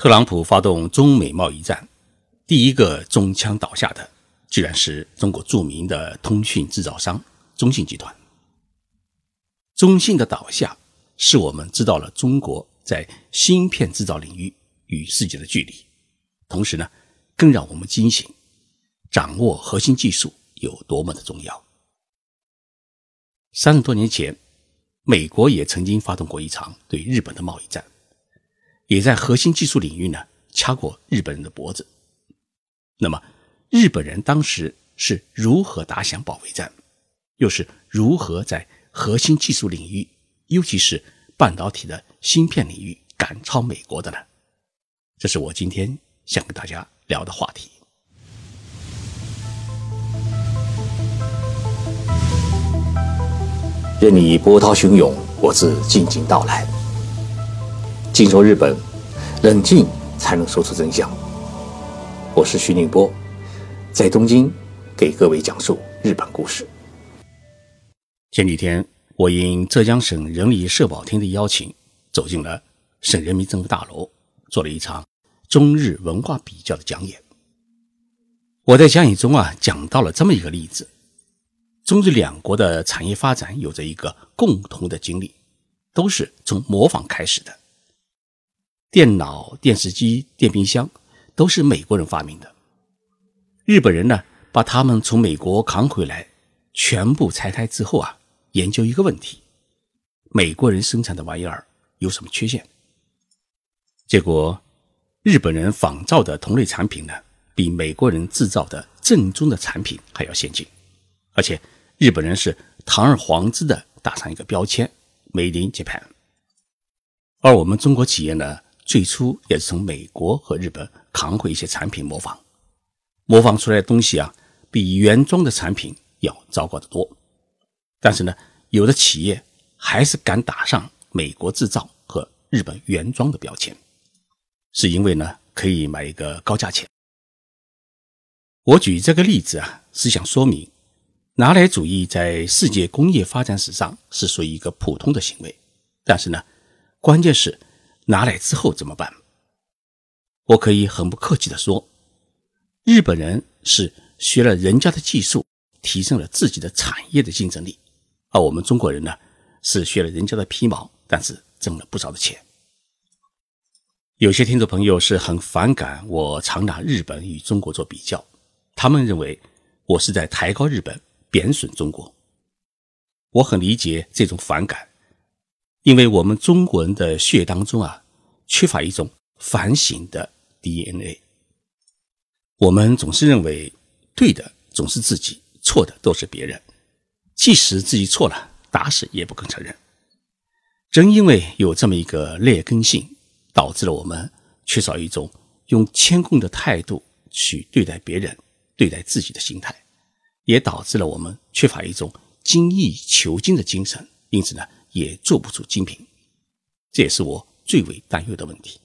特朗普发动中美贸易战，第一个中枪倒下的，居然是中国著名的通讯制造商中信集团。中信的倒下，使我们知道了中国在芯片制造领域与世界的距离，同时呢，更让我们惊醒，掌握核心技术有多么的重要。三十多年前，美国也曾经发动过一场对日本的贸易战。也在核心技术领域呢掐过日本人的脖子。那么，日本人当时是如何打响保卫战，又是如何在核心技术领域，尤其是半导体的芯片领域赶超美国的呢？这是我今天想跟大家聊的话题。任你波涛汹涌，我自静静到来。静说日本，冷静才能说出真相。我是徐宁波，在东京给各位讲述日本故事。前几天，我应浙江省人力社保厅的邀请，走进了省人民政府大楼，做了一场中日文化比较的讲演。我在讲演中啊，讲到了这么一个例子：中日两国的产业发展有着一个共同的经历，都是从模仿开始的。电脑、电视机、电冰箱都是美国人发明的。日本人呢，把他们从美国扛回来，全部拆开之后啊，研究一个问题：美国人生产的玩意儿有什么缺陷？结果，日本人仿造的同类产品呢，比美国人制造的正宗的产品还要先进，而且日本人是堂而皇之的打上一个标签 “Made in Japan”，而我们中国企业呢？最初也是从美国和日本扛回一些产品模仿，模仿出来的东西啊，比原装的产品要糟糕得多。但是呢，有的企业还是敢打上美国制造和日本原装的标签，是因为呢可以买一个高价钱。我举这个例子啊，是想说明，拿来主义在世界工业发展史上是属于一个普通的行为，但是呢，关键是。拿来之后怎么办？我可以很不客气地说，日本人是学了人家的技术，提升了自己的产业的竞争力，而我们中国人呢，是学了人家的皮毛，但是挣了不少的钱。有些听众朋友是很反感我常拿日本与中国做比较，他们认为我是在抬高日本，贬损中国。我很理解这种反感。因为我们中国人的血当中啊，缺乏一种反省的 DNA。我们总是认为对的总是自己，错的都是别人。即使自己错了，打死也不肯承认。正因为有这么一个劣根性，导致了我们缺少一种用谦恭的态度去对待别人、对待自己的心态，也导致了我们缺乏一种精益求精的精神。因此呢。也做不出精品，这也是我最为担忧的问题。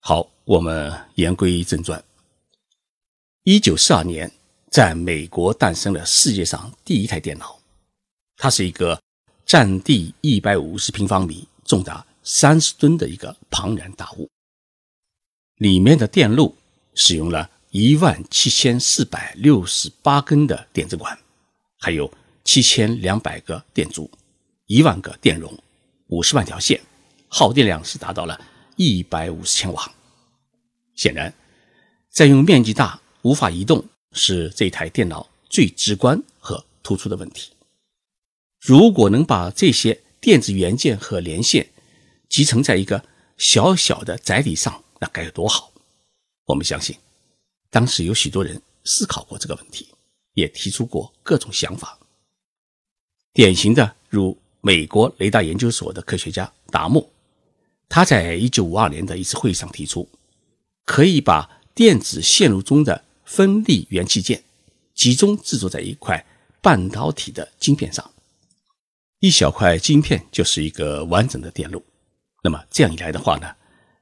好，我们言归正传。一九四二年，在美国诞生了世界上第一台电脑，它是一个占地一百五十平方米、重达三十吨的一个庞然大物。里面的电路使用了一万七千四百六十八根的电子管，还有七千两百个电阻。一万个电容，五十万条线，耗电量是达到了一百五十千瓦。显然，占用面积大、无法移动是这台电脑最直观和突出的问题。如果能把这些电子元件和连线集成在一个小小的载体上，那该有多好！我们相信，当时有许多人思考过这个问题，也提出过各种想法。典型的如。美国雷达研究所的科学家达莫，他在一九五二年的一次会议上提出，可以把电子线路中的分立元器件集中制作在一块半导体的晶片上，一小块晶片就是一个完整的电路。那么这样一来的话呢，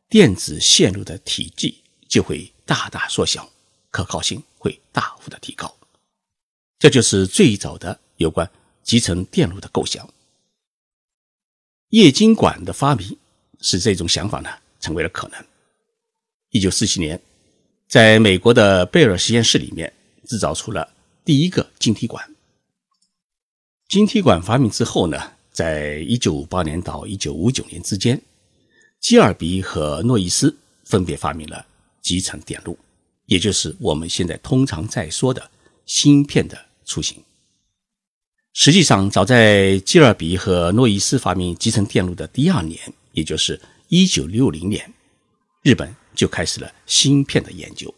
电子线路的体积就会大大缩小，可靠性会大幅的提高。这就是最早的有关集成电路的构想。液晶管的发明使这种想法呢成为了可能。一九四七年，在美国的贝尔实验室里面制造出了第一个晶体管。晶体管发明之后呢，在一九五八年到一九五九年之间，基尔比和诺伊斯分别发明了集成电路，也就是我们现在通常在说的芯片的雏形。实际上，早在基尔比和诺伊斯发明集成电路的第二年，也就是一九六零年，日本就开始了芯片的研究。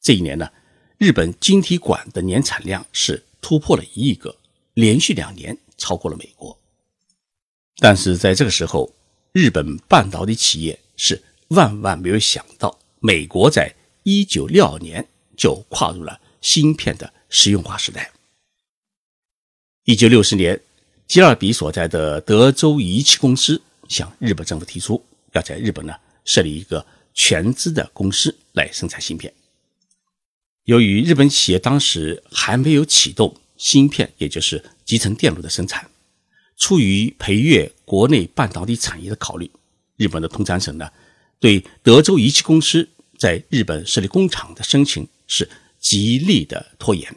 这一年呢，日本晶体管的年产量是突破了一亿个。连续两年超过了美国，但是在这个时候，日本半导体企业是万万没有想到，美国在一九六二年就跨入了芯片的实用化时代。一九六十年，吉尔比所在的德州仪器公司向日本政府提出，要在日本呢设立一个全资的公司来生产芯片。由于日本企业当时还没有启动。芯片，也就是集成电路的生产，出于培育国内半导体产业的考虑，日本的通产省呢，对德州仪器公司在日本设立工厂的申请是极力的拖延。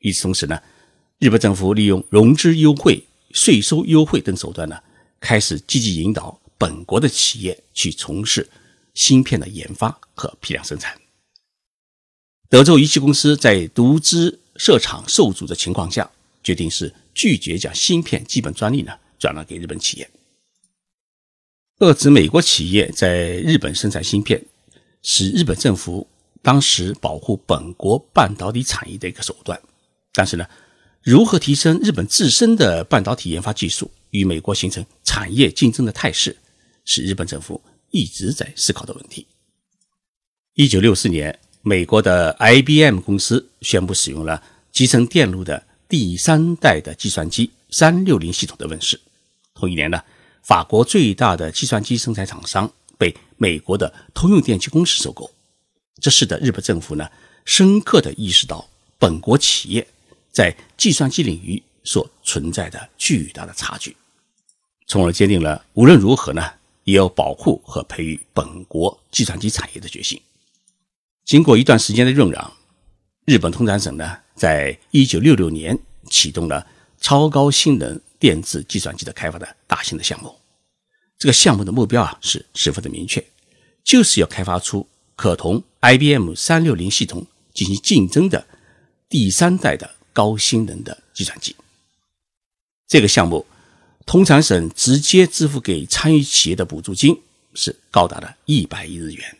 与此同时呢，日本政府利用融资优惠、税收优惠等手段呢，开始积极引导本国的企业去从事芯片的研发和批量生产。德州仪器公司在独资。设厂受阻的情况下，决定是拒绝将芯片基本专利呢转让给日本企业，遏制美国企业在日本生产芯片，是日本政府当时保护本国半导体产业的一个手段。但是呢，如何提升日本自身的半导体研发技术，与美国形成产业竞争的态势，是日本政府一直在思考的问题。一九六四年。美国的 IBM 公司宣布使用了集成电路的第三代的计算机三六零系统的问世。同一年呢，法国最大的计算机生产厂商被美国的通用电气公司收购。这使得日本政府呢深刻的意识到本国企业在计算机领域所存在的巨大的差距，从而坚定了无论如何呢也要保护和培育本国计算机产业的决心。经过一段时间的润壤，日本通产省呢，在一九六六年启动了超高性能电子计算机的开发的大型的项目。这个项目的目标啊是十分的明确，就是要开发出可同 IBM 三六零系统进行竞争的第三代的高性能的计算机。这个项目，通产省直接支付给参与企业的补助金是高达了一百亿日元。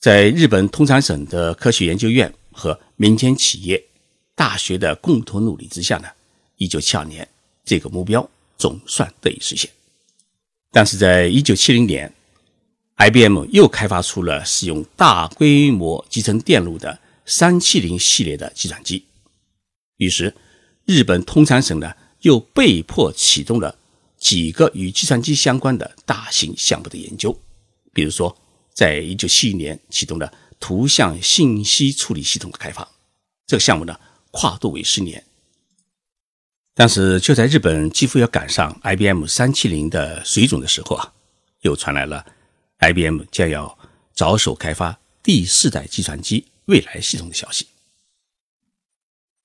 在日本通产省的科学研究院和民间企业、大学的共同努力之下呢，一九七二年这个目标总算得以实现。但是在一九七零年，IBM 又开发出了使用大规模集成电路的三七零系列的计算机，于是日本通产省呢又被迫启动了几个与计算机相关的大型项目的研究，比如说。在一九七一年启动了图像信息处理系统的开发，这个项目呢跨度为十年。但是就在日本几乎要赶上 IBM 三七零的水准的时候啊，又传来了 IBM 将要着手开发第四代计算机未来系统的消息。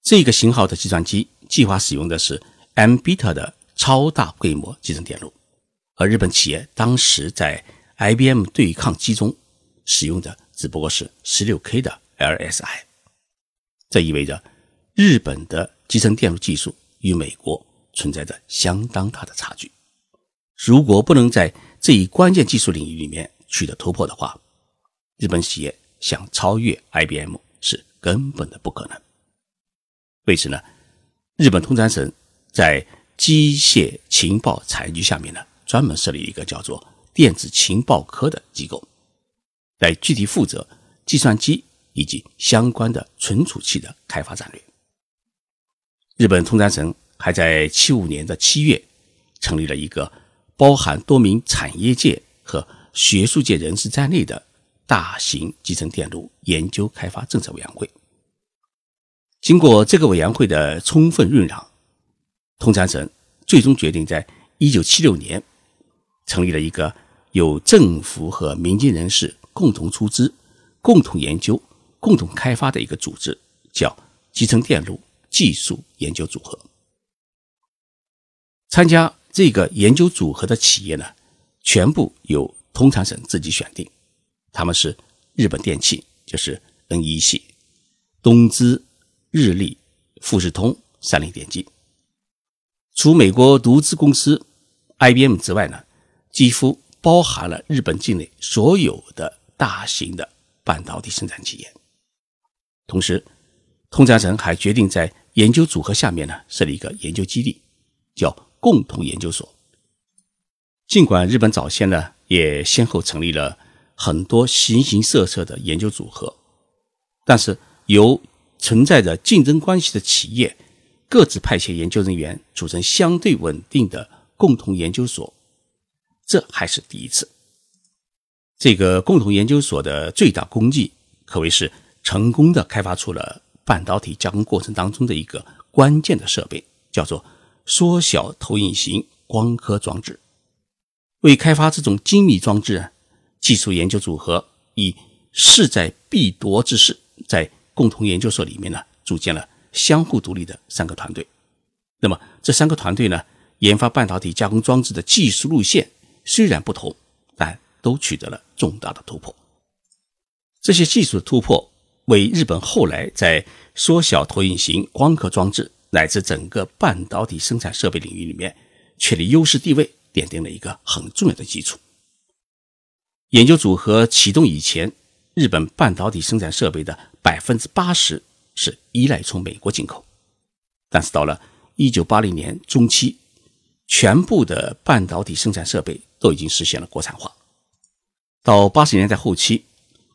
这个型号的计算机计划使用的是 m b t a 的超大规模集成电路，而日本企业当时在 IBM 对抗机中使用的只不过是 16K 的 LSI，这意味着日本的集成电路技术与美国存在着相当大的差距。如果不能在这一关键技术领域里面取得突破的话，日本企业想超越 IBM 是根本的不可能。为此呢，日本通产省在机械情报产业局下面呢，专门设立一个叫做。电子情报科的机构，来具体负责计算机以及相关的存储器的开发战略。日本通产省还在七五年的七月成立了一个包含多名产业界和学术界人士在内的大型集成电路研究开发政策委员会。经过这个委员会的充分润壤，通产省最终决定在一九七六年成立了一个。由政府和民间人士共同出资、共同研究、共同开发的一个组织，叫集成电路技术研究组合。参加这个研究组合的企业呢，全部由通产省自己选定，他们是日本电器，就是 NEC、东芝、日立、富士通、三菱电机。除美国独资公司 IBM 之外呢，几乎包含了日本境内所有的大型的半导体生产企业。同时，通产省还决定在研究组合下面呢设立一个研究基地，叫共同研究所。尽管日本早先呢也先后成立了很多形形色色的研究组合，但是由存在着竞争关系的企业各自派遣研究人员组成相对稳定的共同研究所，这还是第一次。这个共同研究所的最大功绩可谓是成功的开发出了半导体加工过程当中的一个关键的设备，叫做缩小投影型光刻装置。为开发这种精密装置，技术研究组合以势在必夺之势，在共同研究所里面呢，组建了相互独立的三个团队。那么这三个团队呢，研发半导体加工装置的技术路线虽然不同，但都取得了重大的突破。这些技术的突破，为日本后来在缩小投影型光刻装置乃至整个半导体生产设备领域里面确立优势地位。奠定了一个很重要的基础。研究组合启动以前，日本半导体生产设备的百分之八十是依赖从美国进口，但是到了一九八零年中期，全部的半导体生产设备都已经实现了国产化。到八十年代后期，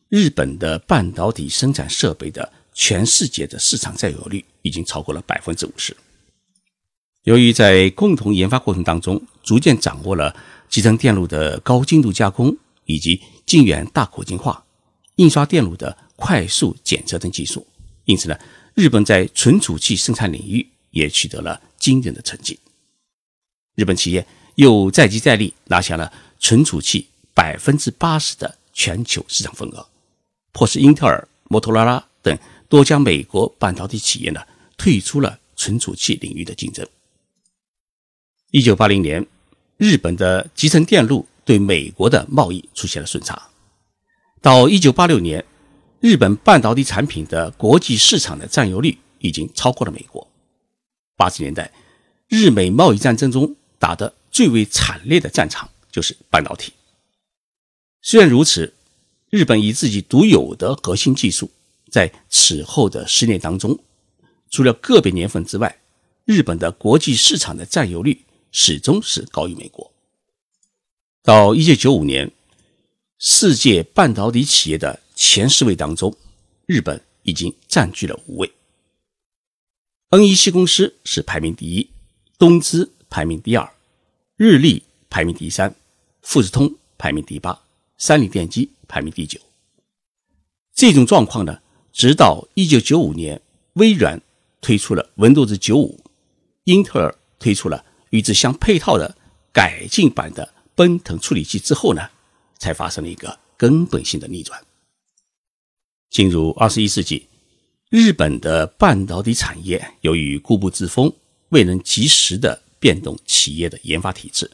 日本的半导体生产设备的全世界的市场占有率已经超过了百分之五十。由于在共同研发过程当中，逐渐掌握了集成电路的高精度加工以及晶圆大口径化、印刷电路的快速检测等技术，因此呢，日本在存储器生产领域也取得了惊人的成绩。日本企业又再接再厉，拿下了存储器百分之八十的全球市场份额，迫使英特尔、摩托罗拉等多家美国半导体企业呢退出了存储器领域的竞争。一九八零年，日本的集成电路对美国的贸易出现了顺差。到一九八六年，日本半导体产品的国际市场的占有率已经超过了美国。八十年代，日美贸易战争中打得最为惨烈的战场就是半导体。虽然如此，日本以自己独有的核心技术，在此后的十年当中，除了个别年份之外，日本的国际市场的占有率。始终是高于美国。到一九九五年，世界半导体企业的前十位当中，日本已经占据了五位。NEC 公司是排名第一，东芝排名第二，日立排名第三，富士通排名第八，三菱电机排名第九。这种状况呢，直到一九九五年，微软推出了 Windows 九五，英特尔推出了。与之相配套的改进版的奔腾处理器之后呢，才发生了一个根本性的逆转。进入二十一世纪，日本的半导体产业由于固步自封，未能及时的变动企业的研发体制，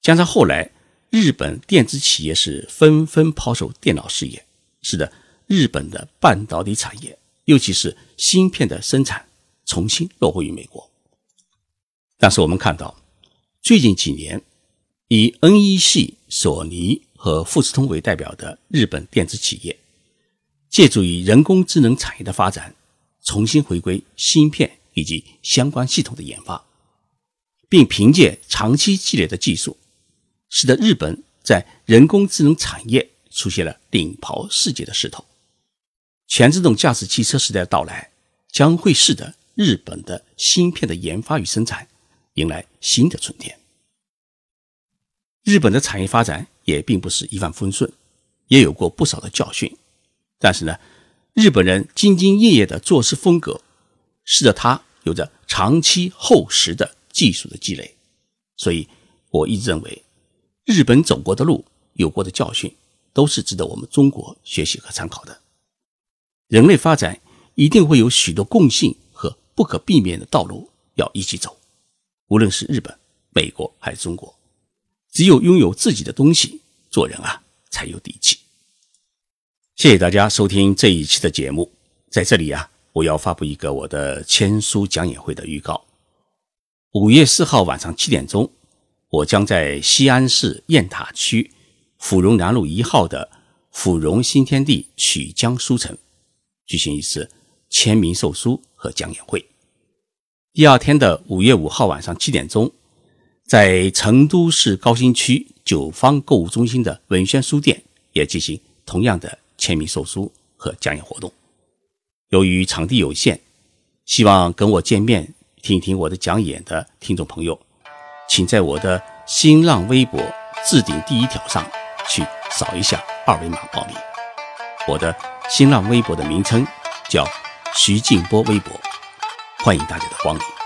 加上后来日本电子企业是纷纷抛售电脑事业，使得日本的半导体产业，尤其是芯片的生产，重新落后于美国。但是我们看到，最近几年，以 NEC、索尼和富士通为代表的日本电子企业，借助于人工智能产业的发展，重新回归芯片以及相关系统的研发，并凭借长期积累的技术，使得日本在人工智能产业出现了领跑世界的势头。全自动驾驶汽车时代的到来，将会使得日本的芯片的研发与生产。迎来新的春天。日本的产业发展也并不是一帆风顺，也有过不少的教训。但是呢，日本人兢兢业业的做事风格，使得他有着长期厚实的技术的积累。所以，我一直认为，日本走过的路有过的教训，都是值得我们中国学习和参考的。人类发展一定会有许多共性和不可避免的道路要一起走，无论是日本、美国还是中国，只有拥有自己的东西，做人啊才有底气。谢谢大家收听这一期的节目，在这里啊，我要发布一个我的签书讲演会的预告。五月四号晚上七点钟，我将在西安市雁塔区芙蓉南路一号的芙蓉新天地曲江书城举行一次签名售书和讲演会。第二天的五月五号晚上七点钟，在成都市高新区九方购物中心的文轩书店也进行同样的签名售书和讲演活动。由于场地有限，希望跟我见面。听一听我的讲演的听众朋友，请在我的新浪微博置顶第一条上去扫一下二维码报名。我的新浪微博的名称叫徐静波微博，欢迎大家的光临。